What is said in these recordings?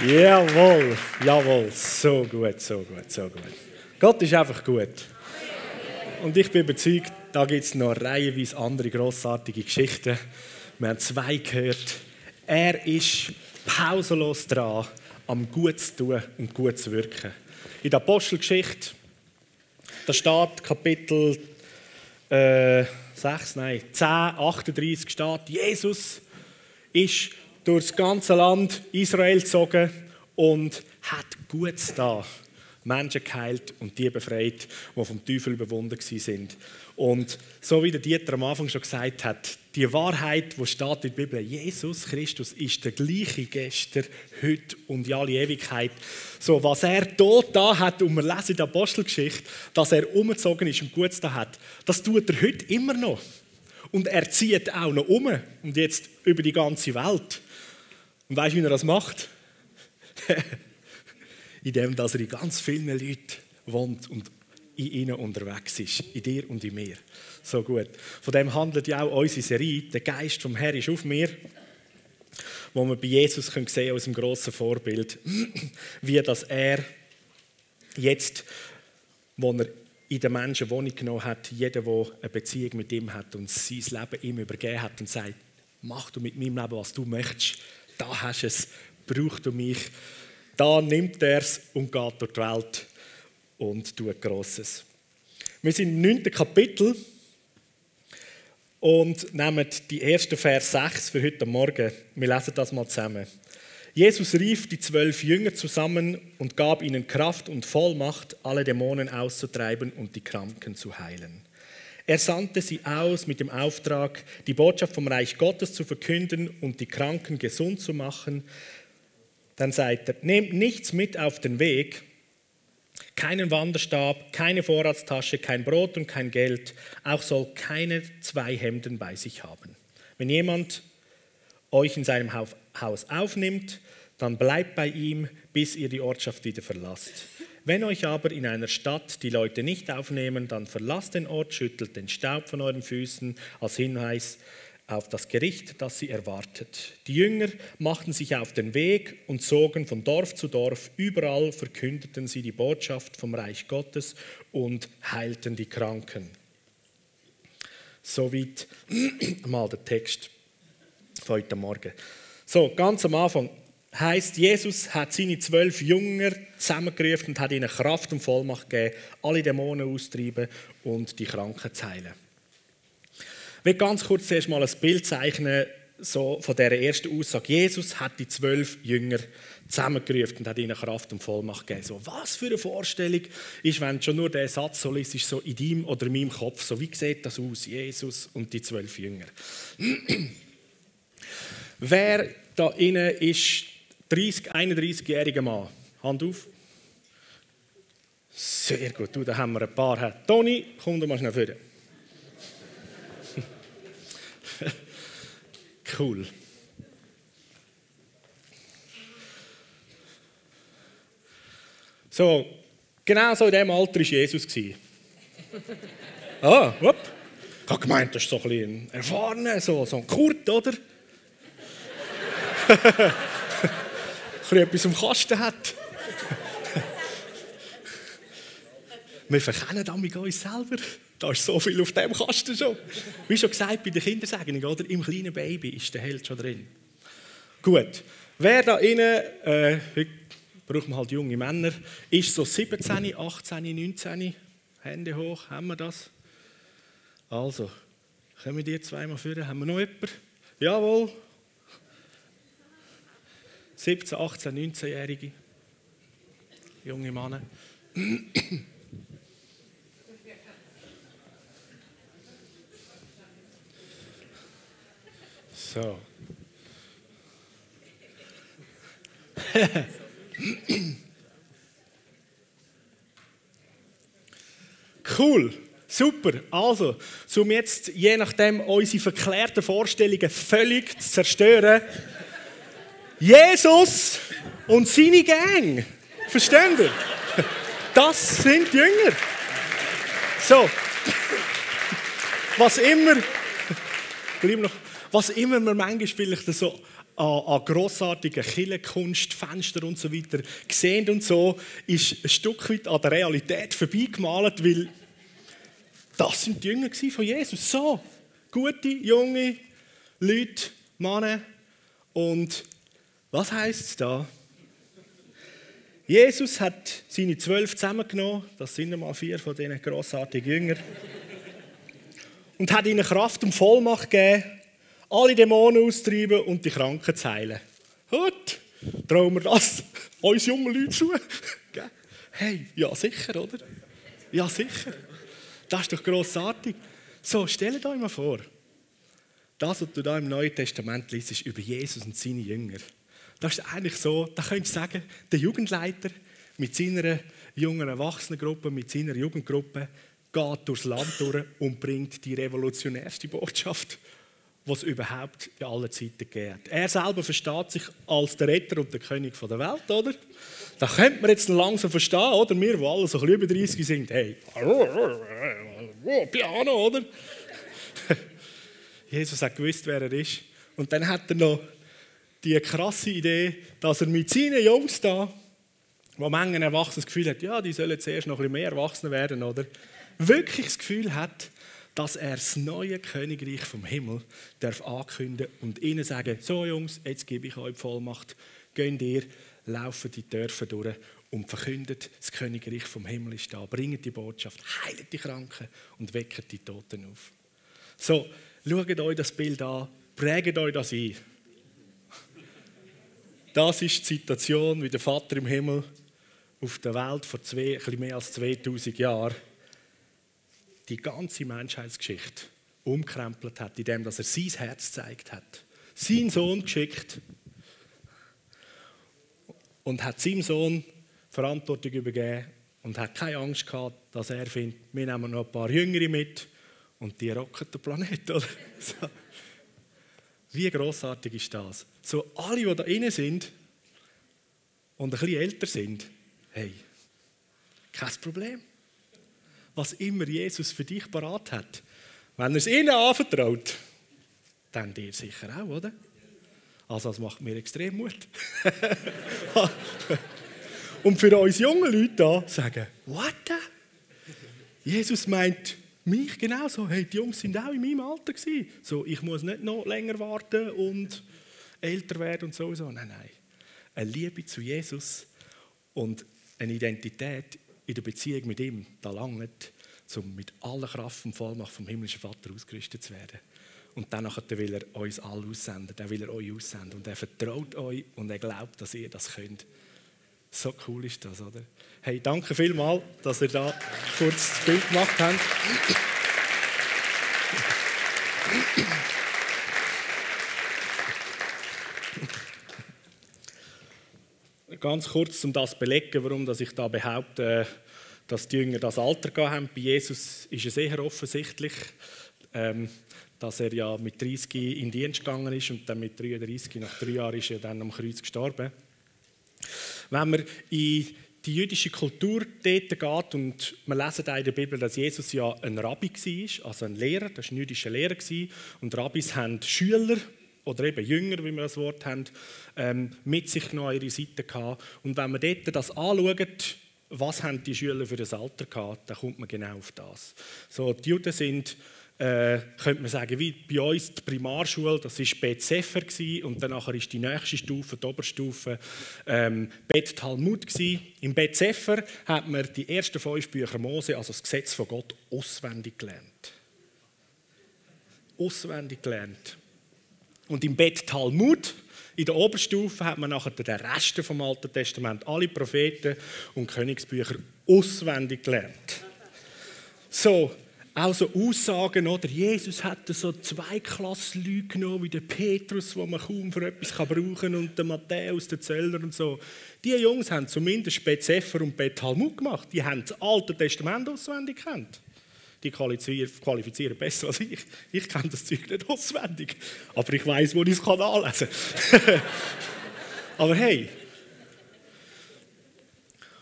Jawohl, jawohl, so gut, so gut, so gut. Gott ist einfach gut. Und ich bin überzeugt, da gibt es noch reihenweise andere grossartige Geschichten. Wir haben zwei gehört. Er ist pausenlos dran, am gut zu tun und gut zu wirken. In der Apostelgeschichte, da steht Kapitel äh, 6, nein, 10, 38 steht, Jesus ist durch das ganze Land Israel gezogen und hat Gutes da. Menschen geheilt und die befreit, die vom Teufel überwunden sind. Und so wie der Dieter am Anfang schon gesagt hat, die Wahrheit, die steht in der Bibel, Jesus Christus ist der gleiche gestern, heute und in alle Ewigkeit. So, was er dort da hat, und wir lesen in der Apostelgeschichte, dass er umgezogen ist und Gutes da hat, das tut er heute immer noch. Und er zieht auch noch um und jetzt über die ganze Welt. Und weißt du, wie er das macht? Indem dass er in ganz vielen Leuten wohnt und in ihnen unterwegs ist, in dir und in mir. So gut. Von dem handelt ja auch unsere Serie. Der Geist vom Herrn ist auf mir, wo wir bei Jesus können sehen aus dem grossen Vorbild, wie dass er jetzt, wo er in den Menschen Wohnung genommen hat, jeder, der eine Beziehung mit ihm hat und sein Leben ihm übergeben hat und sagt, mach du mit meinem Leben, was du möchtest. Da hast du es, brauchst du mich. Da nimmt er es und geht durch die Welt und tut Grosses. Wir sind im 9. Kapitel und nehmen die ersten Vers 6 für heute Morgen. Wir lesen das mal zusammen. Jesus rief die zwölf Jünger zusammen und gab ihnen Kraft und Vollmacht, alle Dämonen auszutreiben und die Kranken zu heilen. Er sandte sie aus mit dem Auftrag, die Botschaft vom Reich Gottes zu verkünden und die Kranken gesund zu machen. Dann sagt er, nehmt nichts mit auf den Weg, keinen Wanderstab, keine Vorratstasche, kein Brot und kein Geld, auch soll keine zwei Hemden bei sich haben. Wenn jemand euch in seinem Haus aufnimmt, dann bleibt bei ihm, bis ihr die Ortschaft wieder verlasst. Wenn euch aber in einer Stadt die Leute nicht aufnehmen, dann verlasst den Ort, schüttelt den Staub von euren Füßen als Hinweis auf das Gericht, das sie erwartet. Die Jünger machten sich auf den Weg und zogen von Dorf zu Dorf. Überall verkündeten sie die Botschaft vom Reich Gottes und heilten die Kranken. Soweit mal der Text von heute Morgen. So, ganz am Anfang heißt, Jesus hat seine zwölf Jünger zusammengerufen und hat ihnen Kraft und Vollmacht gegeben, alle Dämonen auszutreiben und die Kranken zu heilen. Ich will ganz kurz zuerst mal ein Bild zeichnen so von der ersten Aussage. Jesus hat die zwölf Jünger zusammengerufen und hat ihnen Kraft und Vollmacht gegeben. So, was für eine Vorstellung ist, wenn schon nur der Satz so ist, so in deinem oder in meinem Kopf. So, wie sieht das aus? Jesus und die zwölf Jünger. Wer da innen ist 30, 31-jähriger Mann? Hand auf. Sehr gut, du, da haben wir ein paar. Toni, komm du mal schnell vor. cool. So, genau so in diesem Alter war Jesus. ah, wupp. Ich habe gemeint, das ist so ein bisschen erfahrener, so, so ein Kurt, oder? ein etwas am Kasten hat. Wir verkennen damit uns selber. Da ist so viel auf dem Kasten schon. Wie schon gesagt bei der Kindersegnung, oder? Im kleinen Baby ist der Held schon drin. Gut. Wer da innen, äh, heute braucht man halt junge Männer, ist so 17, 18, 19. Hände hoch, haben wir das? Also, kommen die zweimal führen? Haben wir noch jemanden? Jawohl, 17, 18, 19-Jährige, junge Männer. So. cool, super. Also, um jetzt je nachdem unsere verklärten Vorstellungen völlig zu zerstören, Jesus und seine Gang. Versteht ihr? Das sind Jünger. So. Was immer, noch, was immer wir manchmal vielleicht so an, an grossartigen Killenkunst, Fenster und so weiter gesehen und so, ist ein Stück weit an der Realität vorbeigemalt, weil das sind die Jünger von Jesus. So, gute, junge Leute, Männer. Und was heißt es da? Jesus hat seine zwölf zusammengenommen, das sind einmal vier von diesen grossartigen Jüngern, und hat ihnen Kraft und Vollmacht gegeben, alle Dämonen auszutreiben und die Kranken zu heilen. Gut, trauen wir das uns jungen Leuten zu? hey, ja sicher, oder? Ja sicher. Das ist doch grossartig. So, stellt euch mal vor, das, was du da im Neuen Testament liest, ist über Jesus und seine Jünger. Das ist eigentlich so, da könntest du sagen, der Jugendleiter mit seiner jungen Erwachsenengruppe, mit seiner Jugendgruppe geht durchs Land durch und bringt die revolutionärste Botschaft, die es überhaupt in aller Zeiten hat. Er selber versteht sich als der Retter und der König der Welt, oder? Das könnte man jetzt langsam verstehen, oder? Wir, die alle so ein über 30 sind, hey, Piano, oder? Jesus hat gewusst, wer er ist. Und dann hat er noch die krasse Idee, dass er mit seinen Jungs da, wo manchen Erwachsenen das Gefühl hat, ja, die sollen zuerst noch ein mehr Erwachsene werden, oder? Wirklich das Gefühl hat, dass er das neue Königreich vom Himmel darf ankündigen und ihnen sagen, so Jungs, jetzt gebe ich euch Vollmacht, geht ihr, laufen die Dörfer durch und verkündet, das Königreich vom Himmel ist da, bringt die Botschaft, heilt die Kranken und weckt die Toten auf. So, schaut euch das Bild an, prägt euch das ein. Das ist die Situation, wie der Vater im Himmel auf der Welt vor zwei, bisschen mehr als 2000 Jahren die ganze Menschheitsgeschichte umkrempelt hat, indem er sein Herz gezeigt hat. Sein Sohn geschickt und hat seinem Sohn Verantwortung übergeben und hat keine Angst gehabt, dass er findet, wir nehmen noch ein paar Jüngere mit und die rocken den Planeten. Wie großartig ist das? So alle, die da innen sind und ein bisschen älter sind, hey, kein Problem. Was immer Jesus für dich parat hat, wenn er es ihnen anvertraut, dann dir sicher auch, oder? Also das macht mir extrem Mut. und für uns jungen Leute da sagen, what? Jesus meint mich genauso. Hey, die Jungs sind auch in meinem Alter gewesen. So, ich muss nicht noch länger warten und älter werden und sowieso. Nein, nein. Eine Liebe zu Jesus und eine Identität in der Beziehung mit ihm, da langt, um mit aller Kraft und Vollmacht vom himmlischen Vater ausgerüstet zu werden. Und dann will er uns alle aussenden, dann will er euch aussenden. Und er vertraut euch und er glaubt, dass ihr das könnt. So cool ist das, oder? Hey, danke vielmals, dass ihr da kurz das Bild gemacht habt. Ganz kurz, um das zu belegen, warum ich da behaupte, dass die Jünger das Alter gehabt haben. Bei Jesus ist es sehr offensichtlich, ähm, dass er ja mit 30 in Dienst gegangen ist und dann mit 33, nach drei Jahren, ist er dann am Kreuz gestorben. Wenn man in die jüdische Kultur dort geht und wir lesen in der Bibel, dass Jesus ja ein Rabbi war, also ein Lehrer, das war ein jüdischer Lehrer und Rabbis haben Schüler oder eben Jünger, wie wir das Wort haben, ähm, mit sich noch an ihre Seite gehabt. Und wenn man dort das anschaut, was haben die Schüler für das Alter gehabt, dann kommt man genau auf das. So, die Juden sind äh, könnte man sagen, wie bei uns die Primarschule, das war Bet Sefer und dann ist die nächste Stufe, die Oberstufe, ähm, Bet Talmud gewesen. Im Bet Sefer hat man die ersten fünf Bücher Mose, also das Gesetz von Gott, auswendig gelernt. Auswendig gelernt. Und im Bet Talmud, in der Oberstufe, hat man nachher den Rest vom Alten Testament, alle Propheten und Königsbücher auswendig gelernt. So, auch so Aussagen, oder? Jesus hatte so zwei Klassen Leute genommen, wie der Petrus, wo man kaum für etwas brauchen kann, und der Matthäus, der Zöllner und so. Die Jungs haben zumindest Bet und Bet Talmud gemacht. Die haben das Alte Testament auswendig gekannt. Die qualifizieren besser als ich. Ich kenne das Zeug nicht auswendig. Aber ich weiß, wo ich es anlesen kann. Aber hey.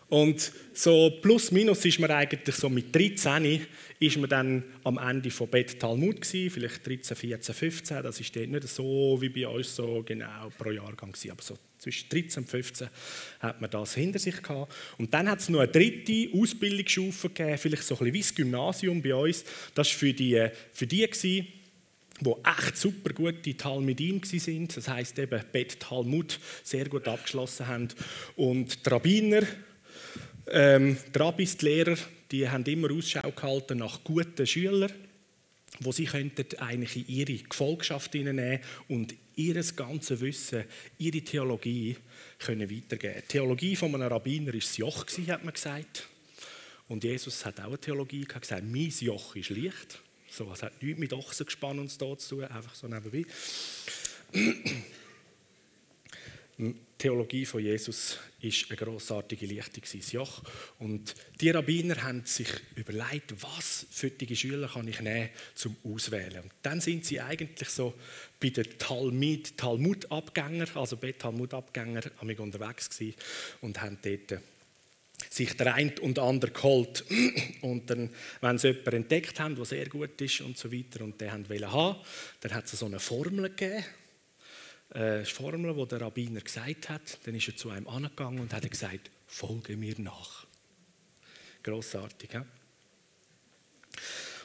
Und so plus minus ist man eigentlich so mit 13 ist man dann am Ende von Bet Talmud gewesen, vielleicht 13, 14, 15. Das ist dort nicht so wie bei uns so genau pro Jahrgang gewesen, aber so zwischen 13 und 15 hat man das hinter sich gehabt. Und dann hat es noch eine dritte Ausbildungsstufe gegeben, vielleicht so ein bisschen wie das Gymnasium bei uns. Das war für die, für die gewesen, die echt super gute Talmidim sind. Das heißt eben Bet Talmud sehr gut abgeschlossen haben. Und die Rabbiner, ähm, die Rabbis, die Lehrer, die haben immer Ausschau gehalten nach guten Schülern, wo sie könnten eigentlich in ihre Gefolgschaft nehmen und ihr ganzes Wissen, ihre Theologie können weitergeben. Die Theologie von einem Rabbiner war das Joch, hat man gesagt. Und Jesus hat auch eine Theologie gehabt, gesagt, mein Joch ist leicht. So, es hat nichts mit Ochsengespann und so zu tun, einfach so nebenbei. Die Theologie von Jesus ist eine grossartige Lichtung Joch. Und die Rabbiner haben sich überlegt, was für die Schüler kann ich nehmen zum Auswählen. Und dann sind sie eigentlich so bei den Talmud, Talmud-Abgänger, also bei Talmud-Abgänger, unterwegs gewesen und haben dort sich der eine und andere geholt. Und dann, wenn sie jemanden entdeckt haben, der sehr gut ist und so weiter, und den haben haben, dann hat es so eine Formel gegeben, eine Formel, die der Rabbiner gesagt hat. Dann ist er zu einem angegangen und hat gesagt, folge mir nach. Grossartig, ja?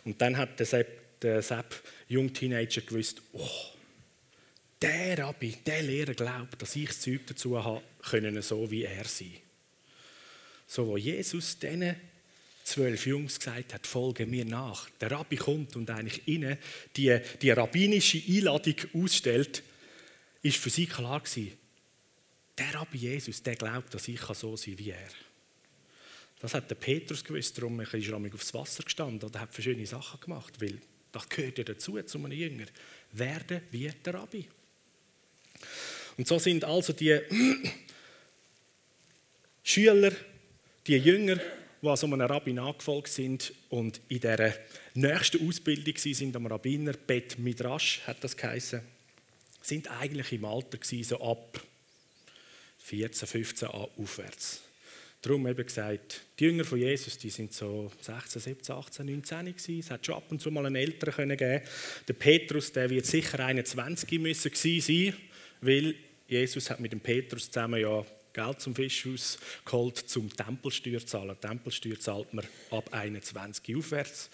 Und dann hat der Sepp, der Sepp Jungteenager gewusst, oh, der Rabbi, der Lehrer glaubt, dass ich das Zeug dazu habe, können so wie er sein. So, wo Jesus diesen zwölf Jungs gesagt hat, folge mir nach. Der Rabbi kommt und eigentlich ihnen die, die rabbinische Einladung ausstellt, ist für sie klar gewesen, der Rabbi Jesus, der glaubt, dass ich so sein kann wie er. Das hat der Petrus gewusst, darum ist er aufs Wasser gestanden oder hat verschiedene Sachen gemacht, weil das gehört ja dazu, zu einem Jünger. Werden wie der Rabbi. Und so sind also die Schüler, die Jünger, die an so einem Rabbi nachgefolgt sind und in der nächsten Ausbildung sind am Rabbiner, Bet Midrash hat das geheißen, sind eigentlich im Alter gewesen, so ab 14, 15 an aufwärts. Darum eben gesagt, die Jünger von Jesus, die sind so 16, 17, 18, 19 gewesen. Es hat schon ab und zu mal einen Älteren können geben. Der Petrus, der wird sicher 21 müssen sein, weil Jesus hat mit dem Petrus zusammen ja Geld zum Fischhaus geholt, zum Tempelsteuer zahlen. Tempelsteuer zahlt man ab 21 aufwärts.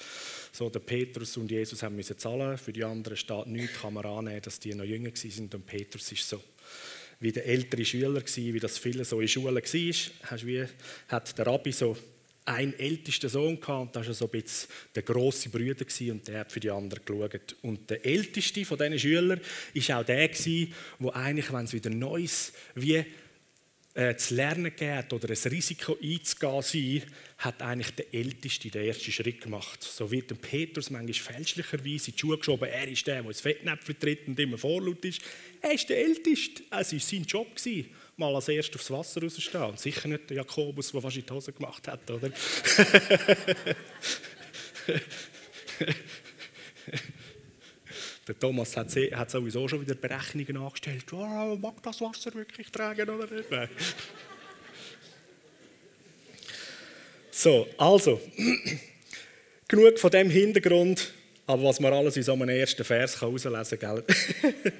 So, der Petrus und Jesus haben müssen zahlen. Für die anderen steht nichts, kann man annehmen, dass die noch jünger waren. Und Petrus ist so wie der ältere Schüler gewesen, wie das viele so in Schulen war. Wie, hat der Rabbi so einen ältesten Sohn gehabt und das war so ein bisschen der grosse Bruder und der hat für die anderen geschaut. Und der älteste von diesen Schülern war auch der gewesen, wo eigentlich, wenn es wieder Neues wie äh, zu lernen gegeben oder ein Risiko einzugehen sein, hat eigentlich der Älteste den ersten Schritt gemacht. So wird dem Petrus manchmal fälschlicherweise in die Schuhe geschoben, er ist der, der ins Fettnäpfchen tritt und immer vorlaut ist. Er ist der Älteste. Es war sein Job, gewesen, mal als erst aufs Wasser rauszustehen. Und sicher nicht der Jakobus, der fast in die Hose gemacht hat, oder? Der Thomas hat, hat sowieso schon wieder Berechnungen angestellt. Oh, mag das Wasser wirklich tragen oder nicht? Nein. So, also, genug von dem Hintergrund, aber was man alles in so einem ersten Vers herauslesen kann.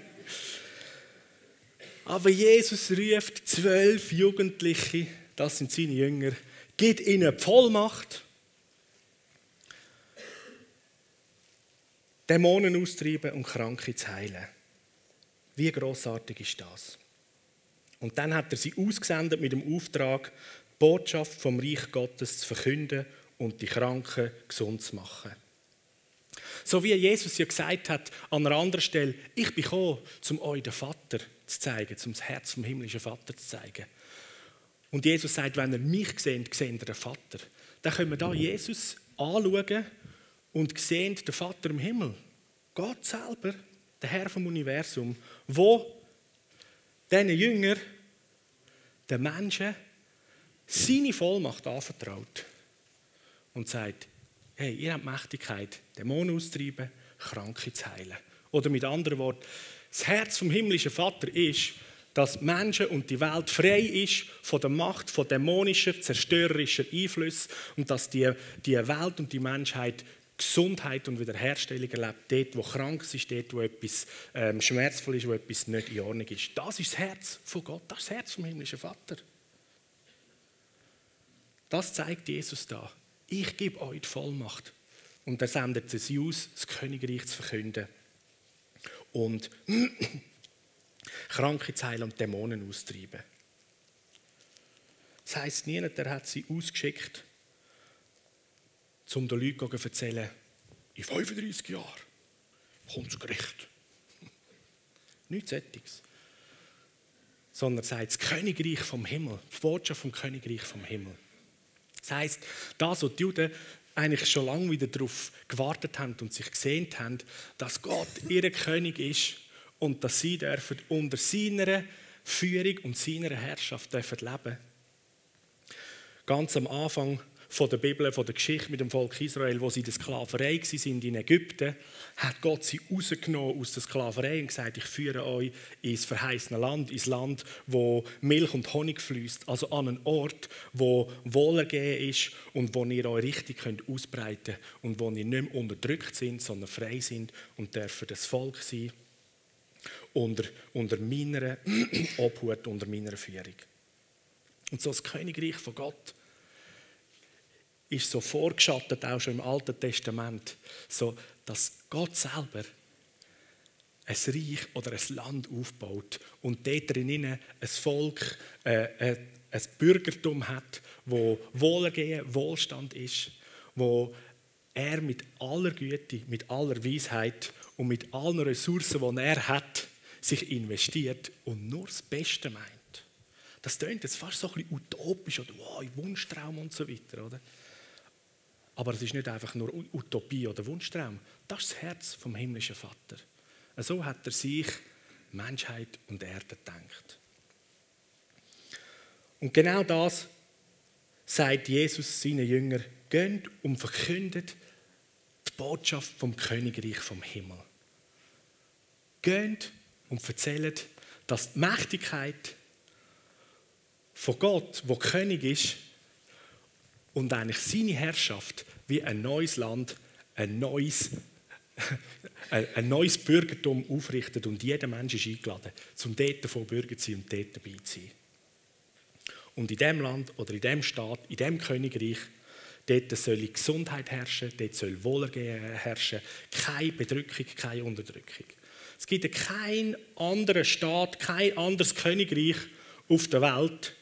aber Jesus ruft zwölf Jugendliche, das sind seine Jünger, gibt ihnen Vollmacht Dämonen austreiben und Kranke zu heilen. Wie großartig ist das? Und dann hat er sie ausgesendet mit dem Auftrag, die Botschaft vom Reich Gottes zu verkünden und die Kranken gesund zu machen. So wie Jesus ja gesagt hat an einer anderen Stelle, ich bin gekommen, um euch den Vater zu zeigen, um das Herz vom himmlischen Vater zu zeigen. Und Jesus sagt, wenn ihr mich seht, seht ihr den Vater. Dann können wir da Jesus anschauen und sehen den Vater im Himmel. Gott selber, der Herr vom Universum, wo diesen Jünger, den Menschen, seine Vollmacht anvertraut und sagt, hey, ihr habt Mächtigkeit, Dämonen auszutreiben, Kranke zu heilen. Oder mit anderen Worten, das Herz vom himmlischen Vater ist, dass Menschen und die Welt frei ist von der Macht von dämonischer, zerstörerischer Einfluss und dass die, die Welt und die Menschheit Gesundheit und Wiederherstellung erlebt, dort, wo krank ist, dort, wo etwas ähm, schmerzvoll ist, wo etwas nicht in Ordnung ist. Das ist das Herz von Gott, das ist das Herz vom himmlischen Vater. Das zeigt Jesus da. Ich gebe euch die Vollmacht. Und er sendet sie aus, das Königreich zu verkünden. Und Kranke zu heilen und Dämonen austreiben. Das heisst, niemand der hat sie ausgeschickt, um den Leuten zu erzählen, in 35 Jahren kommt das Gericht. Nichts Sättiges. Sondern er sagt, das Königreich vom Himmel, die Botschaft vom Königreich vom Himmel. Das heisst, das, was die Juden eigentlich schon lange wieder darauf gewartet haben und sich gesehnt haben, dass Gott ihr König ist und dass sie dürfen unter seiner Führung und seiner Herrschaft dürfen leben. Ganz am Anfang von der Bibel, von der Geschichte mit dem Volk Israel, wo sie in der Sklaverei sind in Ägypten, hat Gott sie rausgenommen aus der Sklaverei und gesagt, ich führe euch ins verheißene Land, ins Land, wo Milch und Honig fließt, also an einen Ort, wo Wohlergehen ist und wo ihr euch richtig könnt ausbreiten und wo ihr nicht mehr unterdrückt sind, sondern frei sind und dürfen das Volk sein unter, unter meiner Obhut, unter meiner Führung. Und so das Königreich von Gott ist so vorgeschattet, auch schon im Alten Testament, so, dass Gott selber ein Reich oder ein Land aufbaut und dort drinnen ein Volk, äh, äh, ein Bürgertum hat, wo Wohlergehen, Wohlstand ist, wo er mit aller Güte, mit aller Weisheit und mit allen Ressourcen, die er hat, sich investiert und nur das Beste meint. Das klingt jetzt fast so ein bisschen utopisch oder wow, Wunschtraum und so weiter, oder? Aber es ist nicht einfach nur Utopie oder Wunschtraum. Das ist das Herz vom himmlischen Vater. So hat er sich Menschheit und Erde gedacht. Und genau das sagt Jesus seinen Jüngern: Geht und verkündet die Botschaft vom Königreich vom Himmel. Geht und erzählt, dass die Mächtigkeit von Gott, wo König ist, und eigentlich seine Herrschaft wie ein neues Land, ein neues, ein neues Bürgertum aufrichtet und jeder Mensch ist eingeladen, zum dort davon Bürger zu sein und dort dabei zu sein. Und in dem Land oder in dem Staat, in dem Königreich, dort soll Gesundheit herrschen, dort soll Wohlergehen herrschen, keine Bedrückung, keine Unterdrückung. Es gibt keinen anderen Staat, kein anderes Königreich auf der Welt,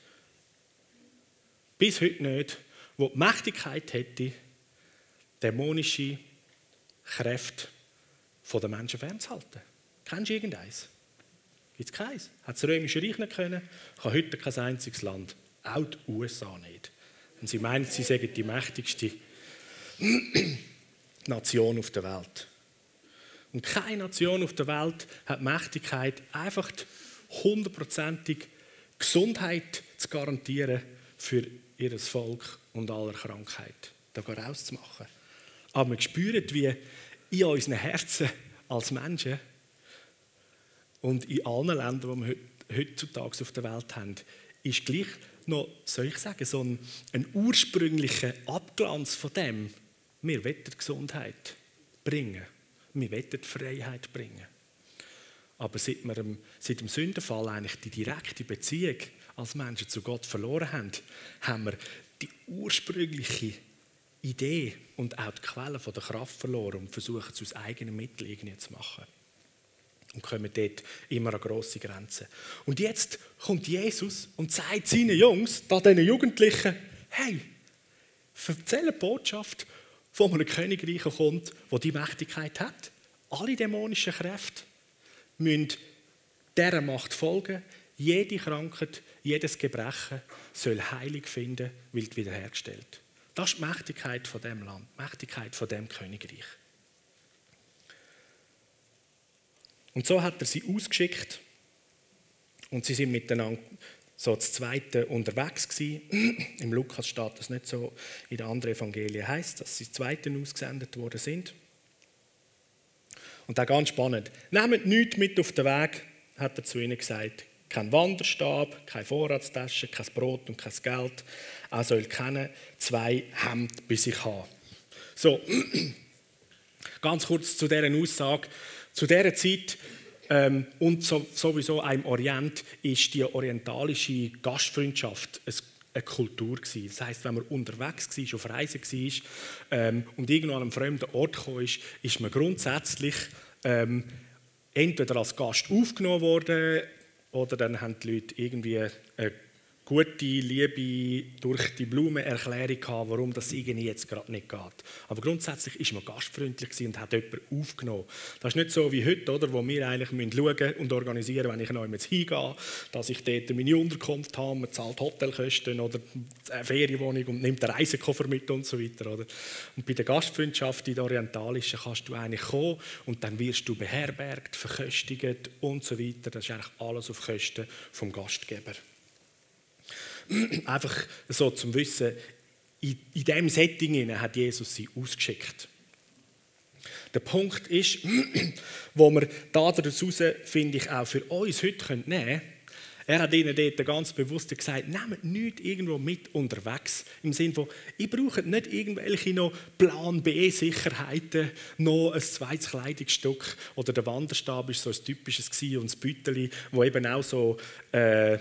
bis heute nicht, wo die Mächtigkeit hätte, dämonische Kräfte von den Menschen fernzuhalten. Kennst du irgendeins? Gibt es keins? Hat das Römische Reich nicht können? Kann heute kein einziges Land. Auch die USA nicht. Und sie meinen, sie seien die mächtigste Nation auf der Welt. Und keine Nation auf der Welt hat die Mächtigkeit, einfach hundertprozentig Gesundheit zu garantieren für ihr Volk und aller Krankheit da rauszumachen. Aber wir spüren, wie in unseren Herzen als Menschen und in allen Ländern, die wir heutzutage auf der Welt haben, ist gleich noch, soll ich sagen, so ein, ein ursprünglicher Abglanz von dem. Wir wollen Gesundheit bringen. Wir wollen Freiheit bringen. Aber seit, wir, seit dem Sündenfall eigentlich die direkte Beziehung als Menschen zu Gott verloren haben, haben wir die ursprüngliche Idee und auch die Quelle der Kraft verloren und versuchen es aus eigenen Mitteln irgendwie zu machen. Und kommen dort immer an grosse Grenzen. Und jetzt kommt Jesus und sagt seinen Jungs, diesen Jugendlichen, hey, erzähl eine Botschaft, von einem Königreich kommt, wo die Mächtigkeit hat. Alle dämonischen Kräfte müssen dieser Macht folgen. Jede Krankheit, jedes Gebrechen soll Heilig finden, wird wiederhergestellt. Das ist die Mächtigkeit von dem Land, die Mächtigkeit von dem Königreich. Und so hat er sie ausgeschickt und sie sind miteinander so das Zweite unterwegs gewesen. Im Lukas steht das nicht so, in den anderen Evangelien heißt, dass sie das Zweite ausgesendet worden sind. Und da ganz spannend. Nehmt nichts mit auf den Weg, hat er zu ihnen gesagt. Kein Wanderstab, keine Vorratstasche, kein Brot und kein Geld. Er soll keine zwei Hemden bei sich haben. So, ganz kurz zu dieser Aussage. Zu dieser Zeit ähm, und so, sowieso im Orient ist die orientalische Gastfreundschaft eine Kultur gewesen. Das heißt, wenn man unterwegs war, auf Reisen war ähm, und irgendwo an einem fremden Ort kam, ist, ist man grundsätzlich ähm, entweder als Gast aufgenommen worden oder dann haben die Leute irgendwie eine gute Liebe durch die Blume Erklärung gehabt, warum das irgendwie jetzt gerade nicht geht. Aber grundsätzlich ist man gastfreundlich und hat jemanden aufgenommen. Das ist nicht so wie heute, oder, wo wir eigentlich schauen und organisieren, wenn ich noch jetzt hingehe, dass ich dort meine Unterkunft habe, man zahlt Hotelkosten oder eine Ferienwohnung und nimmt einen Reisekoffer mit und so weiter. Oder? Und bei der Gastfreundschaft in der orientalischen kannst du eigentlich kommen und dann wirst du beherbergt, verköstigt und so weiter. Das ist eigentlich alles auf Kosten vom Gastgeber. Einfach so zum Wissen, in, in diesem Setting hat Jesus sie ausgeschickt. Der Punkt ist, wo wir da daraus, finde ich, auch für uns heute nehmen können, er hat ihnen dort ganz bewusst gesagt, nehmt nichts irgendwo mit unterwegs. Im Sinne von, ich brauche nicht irgendwelche noch Plan B-Sicherheiten, noch ein zweites Kleidungsstück oder der Wanderstab war so ein typisches und das Büteli, wo eben auch so... Äh,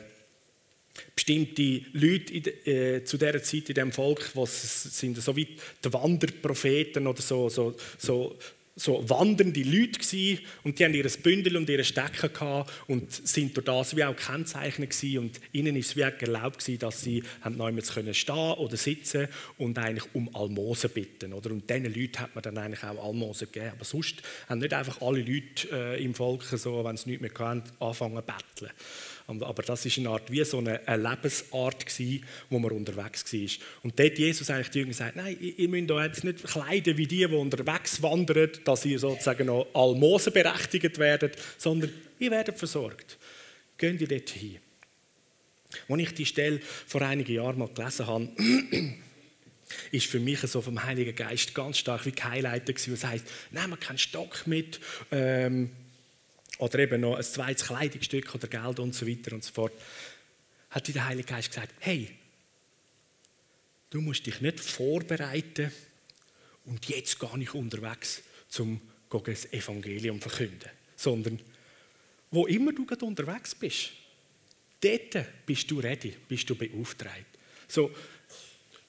bestimmte Leute in, äh, zu dieser Zeit in dem Volk, was sind so wie die Wanderpropheten oder so, so, so, so wandernde Leute gewesen, und die haben ihr Bündel und ihre Stecker gehabt und sind durch das wie auch kennzeichnet gewesen und ihnen ist es wie erlaubt gewesen, dass sie haben können stehen oder sitzen und eigentlich um Almosen bitten oder und diesen Leuten hat man dann eigentlich auch Almosen gegeben, aber sonst haben nicht einfach alle Leute äh, im Volk so, wenn sie nichts mehr können, anfangen zu betteln. Aber das ist eine Art wie so eine, Lebensart gewesen, wo man unterwegs war. Und dort Jesus eigentlich die Jünger sagt, nein, ihr müsst euch jetzt nicht kleiden wie die, die unterwegs wandern, dass ihr sozusagen noch Almosen berechtigt werdet, sondern ihr werdet versorgt. Geht ihr dort hin. Als ich die Stelle vor einigen Jahren mal gelesen habe, ist für mich so vom Heiligen Geist ganz stark wie gehighlightet gewesen, was heißt, nehmen wir keinen Stock mit, ähm, oder eben noch ein zweites Kleidungsstück oder Geld und so weiter und so fort, hat der Heilige Geist gesagt, hey, du musst dich nicht vorbereiten und jetzt gar nicht unterwegs zum das Evangelium verkünden, sondern wo immer du gerade unterwegs bist, dort bist du ready, bist du beauftragt. So,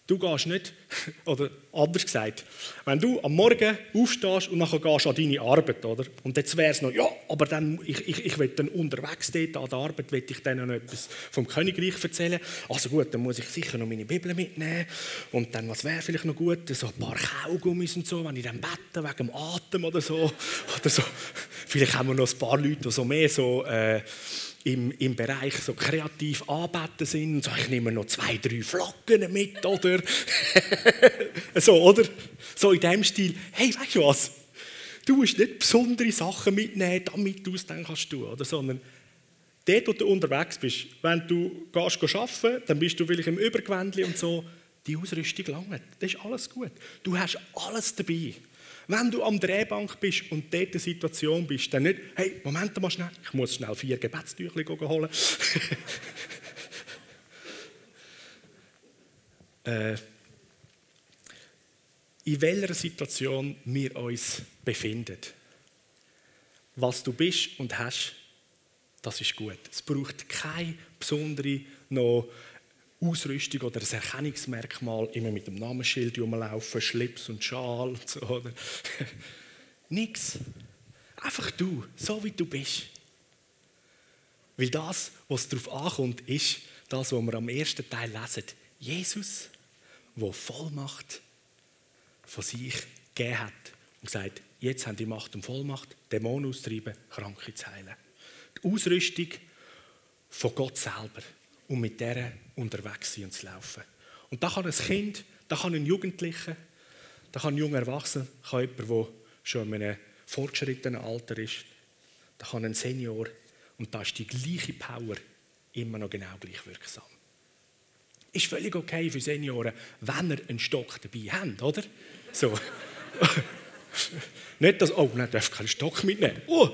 Du gehst nicht, oder anders gesagt, wenn du am Morgen aufstehst und nachher gehst an deine Arbeit, oder? Und jetzt wäre es noch, ja, aber dann, ich, ich, ich will dann unterwegs dort an der Arbeit, will ich dann noch etwas vom Königreich erzählen. Also gut, dann muss ich sicher noch meine Bibel mitnehmen. Und dann, was wäre vielleicht noch gut? So ein paar Kaugummis und so, wenn ich dann bete, wegen dem Atem oder so. Oder so. Vielleicht haben wir noch ein paar Leute, die so mehr so... Äh, im, im Bereich so kreativ anbeten sind. So, ich nehme noch zwei, drei Flocken mit, oder? so, oder? So in dem Stil. Hey, weißt du was? Du musst nicht besondere Sachen mitnehmen, damit du es dann kannst tun, oder? Sondern dort, wo du unterwegs bist, wenn du gehst arbeiten, dann bist du vielleicht im Übergewändli und so, die Ausrüstung lange. Das ist alles gut. Du hast alles dabei. Wenn du am Drehbank bist und dort in der Situation bist, dann nicht, hey, Moment mal schnell, ich muss schnell vier Gebetstücher holen. äh, in welcher Situation wir uns befinden. Was du bist und hast, das ist gut. Es braucht keine besondere noch Ausrüstung oder ein Erkennungsmerkmal, immer mit dem Namensschild rumlaufen, Schlips und Schal und so. Oder? Nix. Einfach du, so wie du bist. Weil das, was darauf ankommt, ist das, was wir am ersten Teil lesen. Jesus, der Vollmacht von sich gegeben hat und gesagt, jetzt haben die Macht und Vollmacht, Dämonen austreiben, Kranke zu heilen. Die Ausrüstung von Gott selber und mit der unterwegs sein und zu laufen. Und da kann ein Kind, da kann ein Jugendlicher, da kann ein junger Erwachsener, kann jemand, der schon in einem fortgeschrittenen Alter ist, da kann ein Senior und da ist die gleiche Power immer noch genau gleich wirksam. Ist völlig okay für Senioren, wenn ihr einen Stock dabei habt, oder? So. Nicht, dass, oh, nein, darf keinen Stock mitnehmen. Oh.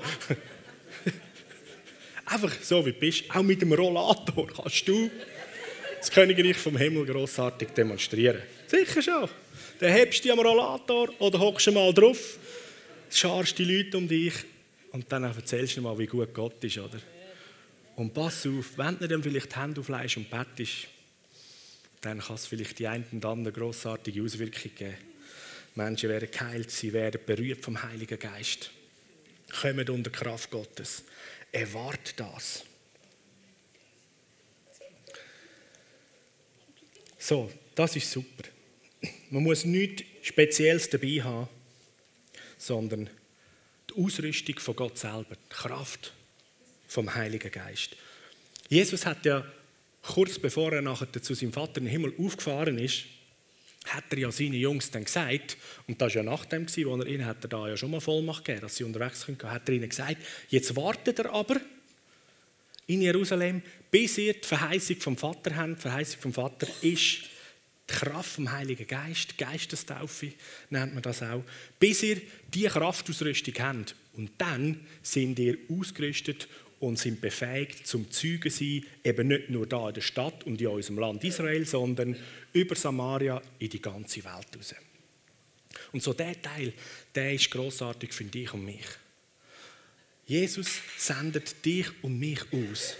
Einfach so wie du bist. Auch mit dem Rollator kannst du das Königreich vom Himmel grossartig demonstrieren. Sicher schon. Dann hebst du am Rollator oder hockst du mal drauf, scharst die Leute um dich und dann erzählst du mal, wie gut Gott ist, oder? Und pass auf, wenn du dann vielleicht die Hände auflegst und bettest, dann kann es vielleicht die ein und andere grossartige Auswirkung geben. Menschen werden geheilt, sie werden berührt vom Heiligen Geist, kommen unter Kraft Gottes. Erwart das. So, das ist super. Man muss nichts Spezielles dabei haben, sondern die Ausrüstung von Gott selber, die Kraft vom Heiligen Geist. Jesus hat ja kurz bevor er nachher zu seinem Vater im Himmel aufgefahren ist, hat er ja seinen Jungs dann gesagt, und das war ja nach dem, wo er ihnen hat er da ja schon mal Vollmacht gegeben, dass sie unterwegs können, hat er ihnen gesagt, jetzt wartet er aber in Jerusalem, bis ihr die Verheißung vom Vater habt. Die Verheißung vom Vater ist die Kraft vom Heiligen Geist, Geistestaufe nennt man das auch, bis ihr diese Kraftausrüstung habt. Und dann sind ihr ausgerüstet und sind befähigt zum Zeugen sein, eben nicht nur da in der Stadt und in unserem Land Israel, sondern über Samaria in die ganze Welt raus. Und so der Teil, der ist großartig für dich und mich. Jesus sendet dich und mich aus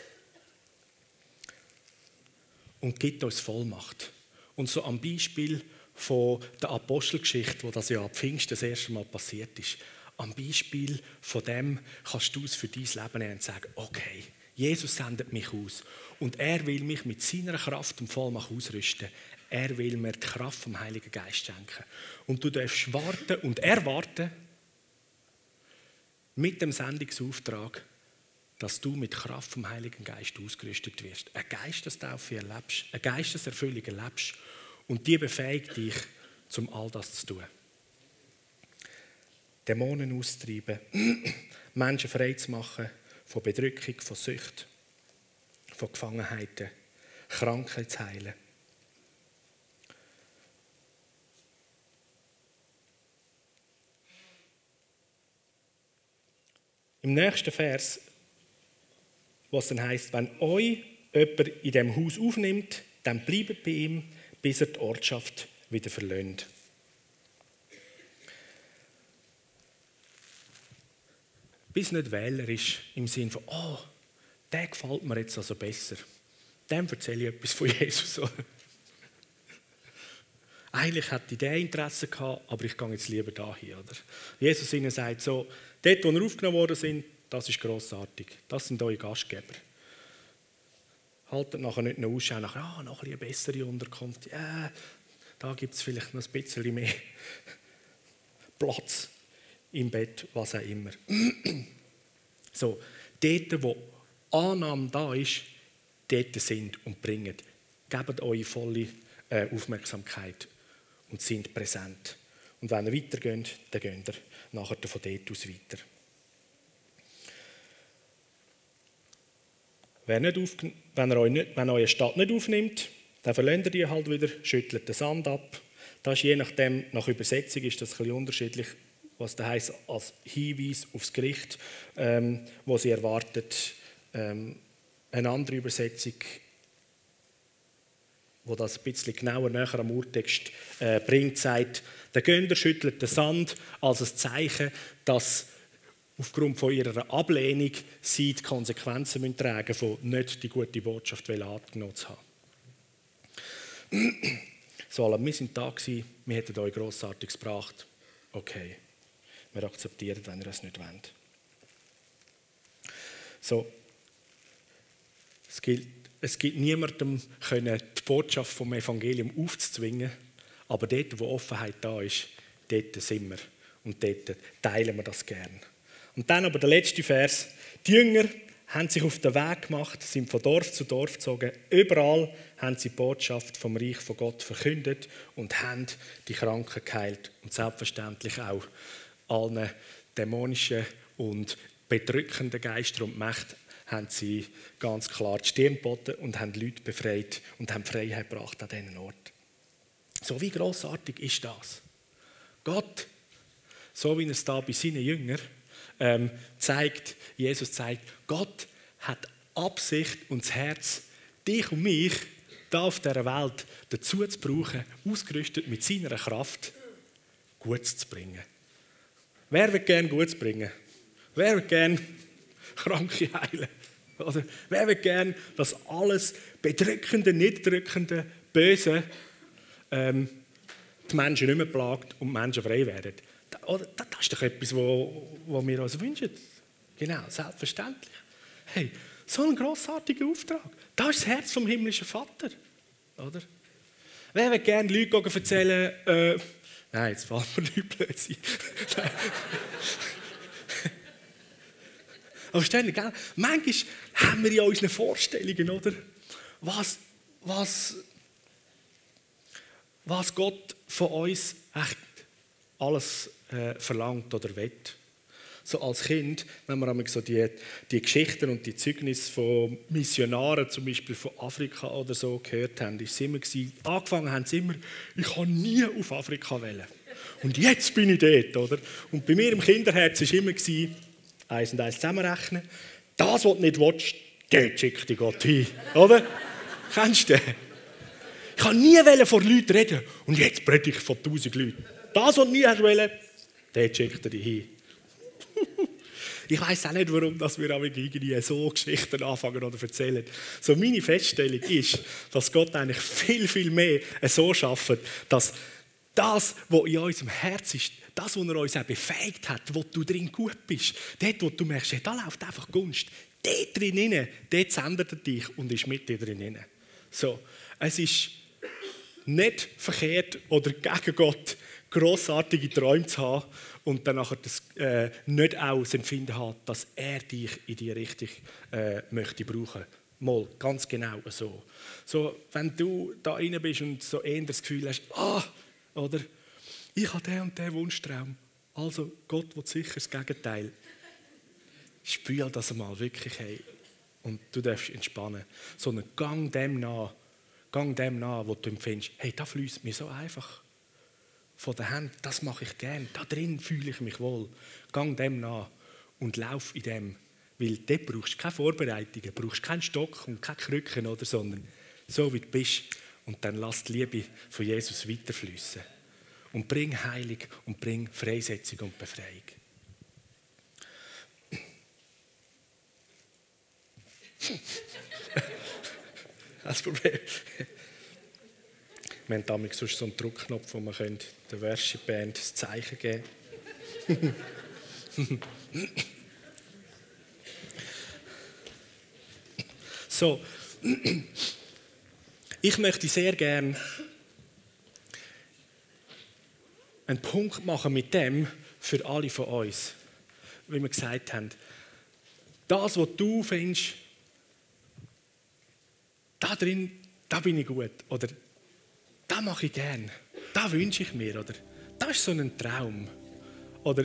und gibt uns Vollmacht. Und so am Beispiel von der Apostelgeschichte, wo das ja ab Pfingsten das erste Mal passiert ist, am Beispiel von dem kannst du es für dein Leben nehmen und sagen, okay, Jesus sendet mich aus und er will mich mit seiner Kraft und Vollmacht ausrüsten. Er will mir die Kraft vom Heiligen Geist schenken. Und du darfst warten und erwarten mit dem Sendungsauftrag, dass du mit Kraft vom Heiligen Geist ausgerüstet wirst. Eine Geistestaufe erlebst, eine Geisteserfüllung erlebst und die befähigt dich, um all das zu tun. Dämonen austreiben, Menschen frei zu machen von Bedrückung, von Sucht, von Gefangenheiten, Krankheit zu heilen. Im nächsten Vers, was dann heißt, wenn euch jemand in dem Haus aufnimmt, dann bleibt bei ihm, bis er die Ortschaft wieder verlöhnt. Bis nicht wählerisch im Sinn von, oh, der gefällt mir jetzt also besser. Dem erzähle ich etwas von Jesus. Eigentlich hätte ich der Interesse gehabt, aber ich gehe jetzt lieber dahin. Oder? Jesus ihnen sagt so, dort, wo ihr aufgenommen worden sind, das ist grossartig. Das sind eure Gastgeber. Haltet nachher nicht noch Ausschau nach, ah, noch eine bessere Unterkunft. Ja, da gibt es vielleicht noch ein bisschen mehr Platz im Bett, was auch immer. so, dort, wo Annahme da ist, dort sind und bringen. Gebt eure volle äh, Aufmerksamkeit und sind präsent. Und wenn ihr weitergeht, dann geht ihr nachher von dort aus weiter. Wenn, nicht auf, wenn, euch nicht, wenn eure Stadt nicht aufnimmt, dann verlässt ihr die halt wieder, schüttelt den Sand ab. Das ist je nachdem, nach Übersetzung ist das ein bisschen unterschiedlich, was da heißt als Hinweis aufs Gericht, ähm, wo sie erwartet. Ähm, eine andere Übersetzung, wo das ein bisschen genauer näher am Urtext äh, bringt, sagt, der Gönder schüttelt den Sand als ein Zeichen, dass aufgrund von ihrer Ablehnung sie die Konsequenzen müssen tragen von nicht die gute Botschaft angenommen zu haben. So, wir sind da gewesen, wir hätten euch Grossartiges gebracht. Okay, wir akzeptieren, wenn ihr es nicht wollt. So, es gilt, es gibt niemandem können, die Botschaft vom Evangelium aufzuzwingen, aber dort, wo Offenheit da ist, dort sind wir und dort teilen wir das gern. Und dann aber der letzte Vers. Die Jünger haben sich auf den Weg gemacht, sind von Dorf zu Dorf gezogen. Überall haben sie die Botschaft vom Reich von Gott verkündet und haben die Kranken geheilt. Und selbstverständlich auch allen dämonischen und bedrückenden Geistern und Mächten haben sie ganz klar die Stirn geboten und haben Leute befreit und haben Freiheit gebracht an diesen Ort. So wie großartig ist das? Gott, so wie er es da bei seinen Jüngern ähm, zeigt, Jesus zeigt, Gott hat Absicht und das Herz, dich und mich da auf dieser Welt dazu zu brauchen, ausgerüstet mit seiner Kraft, Gutes zu bringen. Wer will gerne Gutes bringen? Wer will gerne Kranke heilen? Oder wer will gerne, dass alles Bedrückende, Nichtdrückende, Böse ähm, die Menschen nicht mehr plagt und die Menschen frei werden? Das ist doch etwas, was wir uns wünschen. Genau, selbstverständlich. Hey, so ein grossartiger Auftrag. Das ist das Herz vom himmlischen Vater. Oder? Wer will gerne Leute erzählen, äh, nein, jetzt fällt mir nicht plötzlich. Aber verstehen gell? Manchmal haben wir ja unsere Vorstellungen, oder? Was, was, was Gott von uns echt alles äh, verlangt oder will. So als Kind, wenn wir so die, die Geschichten und die Zeugnisse von Missionaren, zum Beispiel von Afrika oder so, gehört haben, ist es immer gewesen, angefangen haben sie immer, ich kann nie auf Afrika wählen. Und jetzt bin ich dort, oder? Und bei mir im Kinderherz war immer, gewesen, eins und eins zusammenrechnen, das, was du nicht willst, dort schickt dich Gott hin, oder? Kennst du den? Ich kann nie vor Leuten reden und jetzt predige ich von tausend Leuten. Das, was nie hast wollen, dort schickt er dich hin. Ich weiß auch nicht, warum dass wir irgendwie so Geschichten anfangen oder erzählen. So meine Feststellung ist, dass Gott eigentlich viel, viel mehr so schafft, dass das, was in unserem Herz ist, das, was er uns auch befähigt hat, wo du drin gut bist, dort, wo du merkst, da läuft einfach Gunst, dort drin, dort sendet er dich und ist mit dir drin. So, es ist nicht verkehrt oder gegen Gott grossartige Träume zu haben und dann nachher das, äh, nicht auch das Empfinden haben, dass er dich in die Richtung äh, möchte brauchen. Mal, ganz genau so. So, wenn du da rein bist und so das Gefühl hast, ah, oder, ich habe den und den Wunschtraum. Also, Gott will sicher das Gegenteil. Spül das einmal wirklich, hey. Und du darfst entspannen. Sondern gang dem nach, gang dem nach, wo du empfindest, hey, da fließt mir so einfach von der Hand, das mache ich gern, da drin fühle ich mich wohl. Gang dem nach und lauf in dem. Weil dort brauchst du keine Vorbereitungen, brauchst keinen Stock und keine Krücken, oder, sondern so wie du bist. Und dann lass die Liebe von Jesus weiterfließen. Und bring Heilung und bring Freisetzung und Befreiung. das Problem. Wir haben damals sonst so einen Druckknopf, wo man der Worship-Band das Zeichen geben So, ich möchte sehr gerne einen Punkt machen mit dem für alle von uns, wie wir gesagt haben. Das, was du findest, da drin, da bin ich gut. Oder das mache ich gern. Das wünsche ich mir. Oder das ist so ein Traum. Oder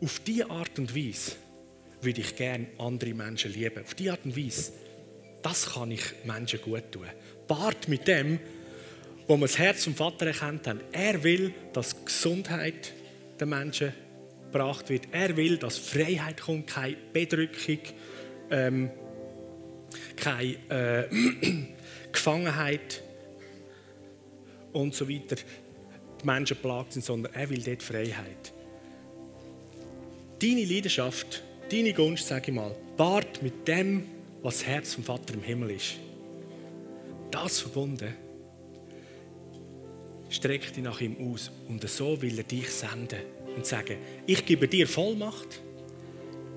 auf diese Art und Weise würde ich gerne andere Menschen lieben. Auf diese Art und Weise, das kann ich Menschen gut tun. Bart mit dem, wo wir das Herz vom Vater erkannt haben. Er will, dass Gesundheit den Menschen gebracht wird. Er will, dass Freiheit kommt, keine Bedrückung, ähm, keine äh, Gefangenheit und so weiter die Menschen plagt sind, sondern er will dort Freiheit. Deine Leidenschaft, deine Gunst, sage ich mal, paart mit dem, was das Herz vom Vater im Himmel ist. Das verbunden streckt dich nach ihm aus und so will er dich senden und sagen, ich gebe dir Vollmacht,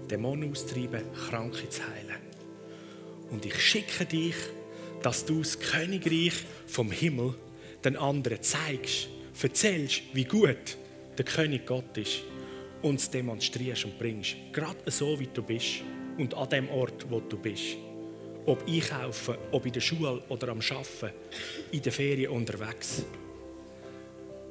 Dämonen auszutreiben, Kranke zu heilen. Und ich schicke dich dass du das Königreich vom Himmel den anderen zeigst, erzählst, wie gut der König Gott ist und es demonstrierst und bringst. Gerade so, wie du bist und an dem Ort, wo du bist. Ob einkaufen, ob in der Schule oder am Arbeiten, in der Ferien unterwegs.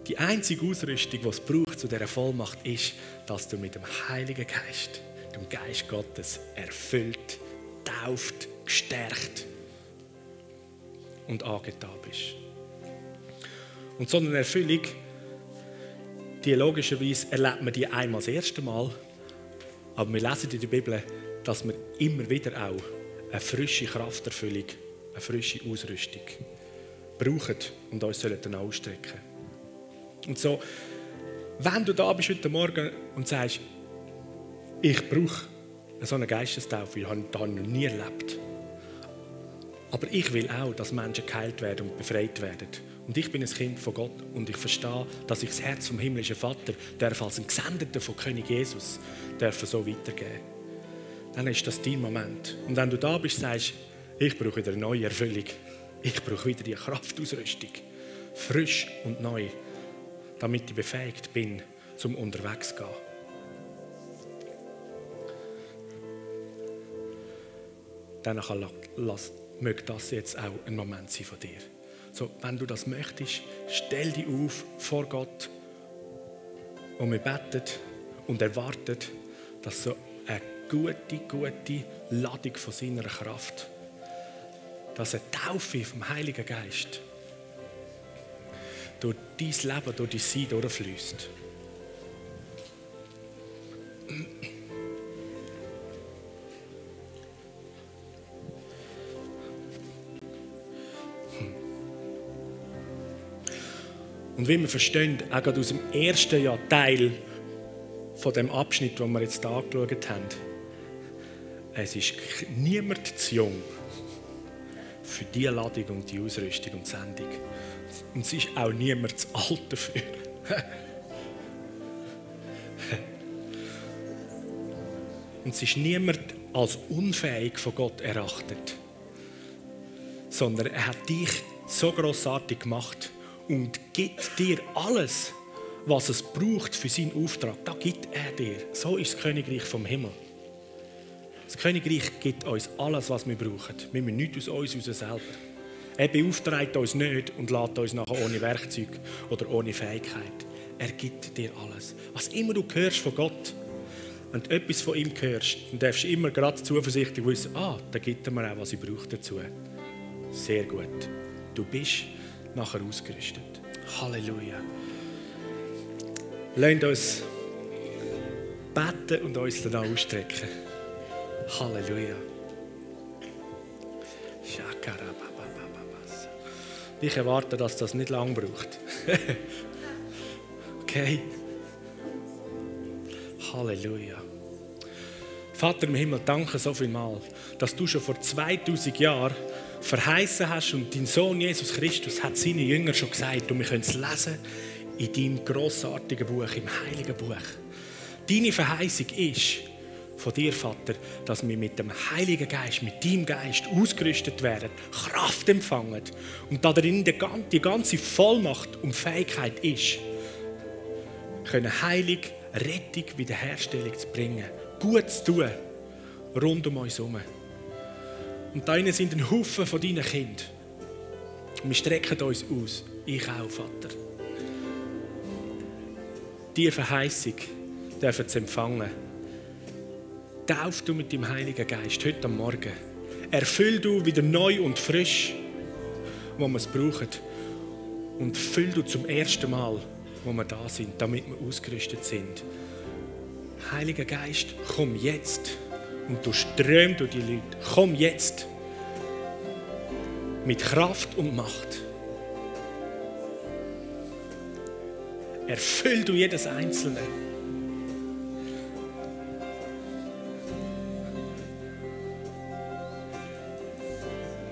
Die einzige Ausrüstung, die es braucht zu dieser Vollmacht, ist, dass du mit dem Heiligen Geist, dem Geist Gottes, erfüllt, tauft, gestärkt und angetan bist. Und so eine Erfüllung, die logischerweise erlebt man die einmal das erste Mal Aber wir lesen in der Bibel, dass wir immer wieder auch eine frische Krafterfüllung, eine frische Ausrüstung brauchen und uns dann ausstrecken Und so, wenn du da bist heute Morgen und sagst, ich brauche so eine Geistestaufe, das habe ich noch nie erlebt. Aber ich will auch, dass Menschen geheilt werden und befreit werden. Und ich bin ein Kind von Gott und ich verstehe, dass ich das Herz vom himmlischen Vater darf als ein Gesendeter von König Jesus darf so weitergeben. Dann ist das dein Moment. Und wenn du da bist, sagst ich brauche wieder eine neue Erfüllung. Ich brauche wieder die Kraftausrüstung. Frisch und neu. Damit ich befähigt bin, zum unterwegs gehen. Dann lass, möge das jetzt auch ein Moment sein von dir. So, wenn du das möchtest, stell dich auf vor Gott und wir beten und erwarten, dass so eine gute, gute Ladung von seiner Kraft, dass eine Taufe vom Heiligen Geist durch dein Leben, durch dein Sein durchfließt. Und wie wir verstehen, auch gerade aus dem ersten Jahr Teil von dem Abschnitt, den wir jetzt angeschaut haben, es ist niemand zu jung für die Ladung und die Ausrüstung und die Sendung. Und es ist auch niemand zu alt dafür. und es ist niemand als unfähig von Gott erachtet, sondern er hat dich so großartig gemacht, und gibt dir alles, was es braucht für seinen Auftrag. Da gibt er dir. So ist das Königreich vom Himmel. Das Königreich gibt uns alles, was wir brauchen. Wir müssen nichts aus uns selber. Er beauftragt uns nicht und lässt uns nachher ohne Werkzeug oder ohne Fähigkeit. Er gibt dir alles. Was immer du hörst von Gott, wenn du etwas von ihm hörst, dann darfst du immer gerade zuversichtlich wissen, ah, da gibt er mir auch, was ich brauche dazu. Sehr gut. Du bist nachher ausgerüstet. Halleluja. Lasst uns beten und uns dann ausstrecken. Halleluja. Ich erwarte, dass das nicht lang braucht. okay. Halleluja. Vater im Himmel, danke so viel mal, dass du schon vor 2000 Jahren verheißen hast und dein Sohn Jesus Christus hat seine Jünger schon gesagt und wir können es lesen in deinem grossartigen Buch, im heiligen Buch. Deine Verheißung ist von dir, Vater, dass wir mit dem Heiligen Geist, mit deinem Geist ausgerüstet werden, Kraft empfangen und darin die ganze Vollmacht und Fähigkeit ist, können Heilig, Rettung, Wiederherstellung zu bringen, gut zu tun, rund um uns herum. Und da sind ein Haufen von deinen Kindern. wir strecken uns aus. Ich auch, Vater. Diese Verheißung dürfen sie empfangen. Tauf du mit dem Heiligen Geist heute am Morgen. Erfüll du wieder neu und frisch, wo wir es brauchen. Und füll du zum ersten Mal, wo wir da sind, damit wir ausgerüstet sind. Heiliger Geist, komm jetzt und du strömst durch die Leute. Komm jetzt mit Kraft und Macht. Erfüll du jedes Einzelne.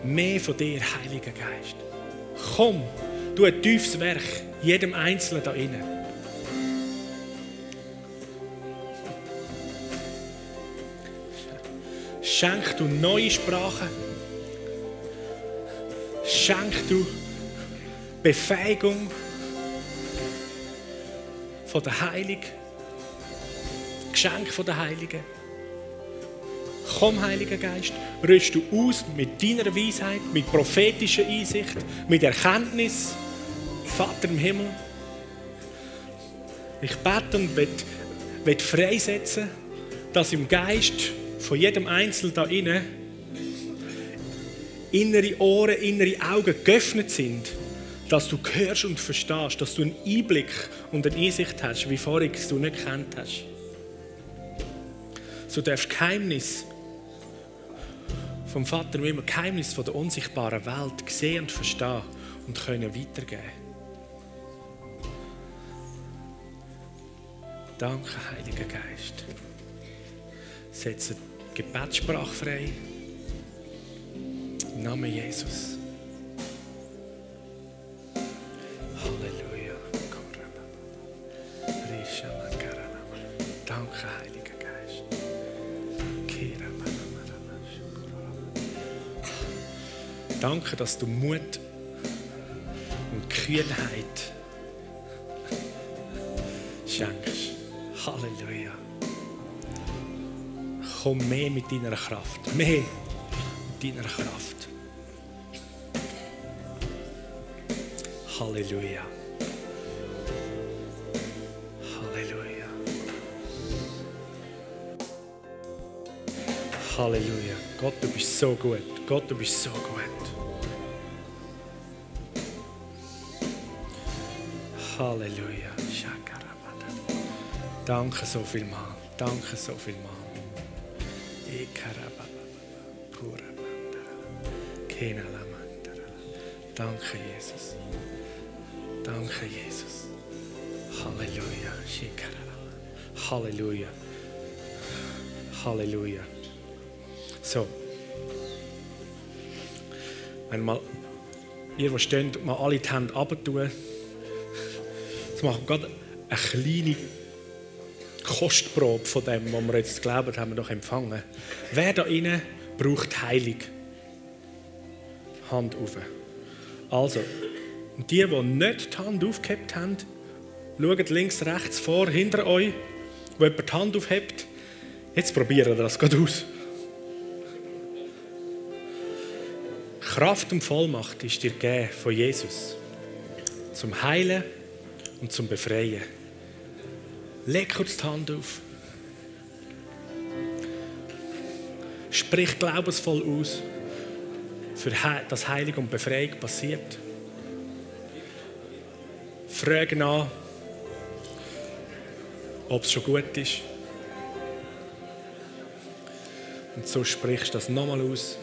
Mehr von dir, Heiliger Geist. Komm, du ein tiefes Werk, jedem Einzelnen da innen. Schenk du neue Sprachen. Schenk du Befähigung von der Heiligen. Geschenk von der Heiligen. Komm, Heiliger Geist, rüst du aus mit deiner Weisheit, mit prophetischer Einsicht, mit Erkenntnis, Vater im Himmel. Ich bete und will freisetzen, dass im Geist von jedem Einzelnen da innen innere Ohren, innere Augen geöffnet sind, dass du hörst und verstehst, dass du einen Einblick und eine Einsicht hast, wie vorher du nicht kennt hast. So darfst Geheimnis vom Vater immer Geheimnis von der unsichtbaren Welt sehen und verstehen und können weitergeben. Danke, Heiliger Geist. Setze Gebetssprache frei. Im Namen Jesus. Halleluja. Danke, Heiliger Geist. Danke, dass du Mut und Kühnheit schenkst. Halleluja. Komm mehr mit deiner Kraft. Mehr mit deiner Kraft. Halleluja. Halleluja. Halleluja. Gott, du bist so gut. Gott, du bist so gut. Halleluja. Danke so viel mal. Danke so viel mal. Danke, Jesus. Danke, Jesus. Halleluja. Halleluja. Halleluja. So. Wenn mal ihr, die stehen, mal alle die Hände runter Jetzt machen wir gerade eine kleine Kostprobe von dem, was wir jetzt glauben, haben wir doch empfangen. Wer da innen braucht Heilung? Hand auf. Also, die, die nicht die Hand aufgehebt haben, schaut links, rechts, vor, hinter euch, wo jemand die Hand aufhebt. Jetzt probieren wir das gerade aus. Kraft und Vollmacht ist dir gegeben von Jesus. Zum Heilen und zum Befreien. Leg kurz die Hand auf. Sprich glaubensvoll aus, für das Heilige und Befreiung passiert. Frage nach, ob es schon gut ist. Und so sprichst du das nochmal aus.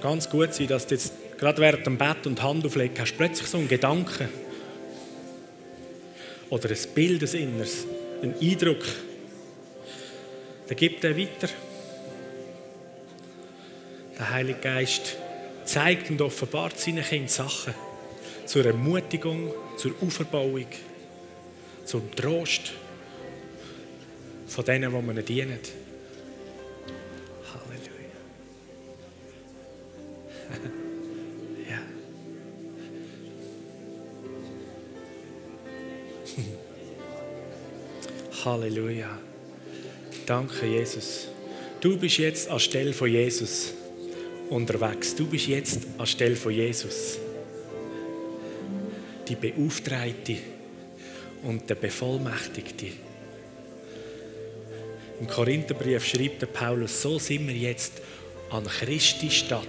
Kann ganz gut sein, dass du jetzt gerade während dem Bett und Hand auflegen hast, plötzlich so einen Gedanken oder ein Bild, ein Inneres, einen Eindruck. Dann gibt er weiter. Der Heilige Geist zeigt und offenbart seinen Kindern Sachen zur Ermutigung, zur Auferbauung, zum Trost von denen, die man dienen. Halleluja. Danke, Jesus. Du bist jetzt anstelle von Jesus unterwegs. Du bist jetzt anstelle von Jesus. Die Beauftragte und der Bevollmächtigte. Im Korintherbrief schreibt der Paulus, so sind wir jetzt an Christi Stadt.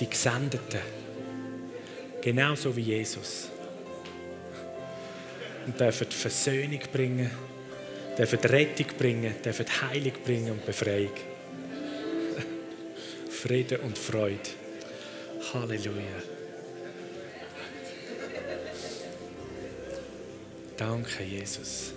Die Gesendeten. Genauso wie Jesus und dürfen Versöhnung bringen, dürfen Rettung bringen, dürfen Heilung bringen und Befreiung. Frieden und Freude. Halleluja. Danke, Jesus.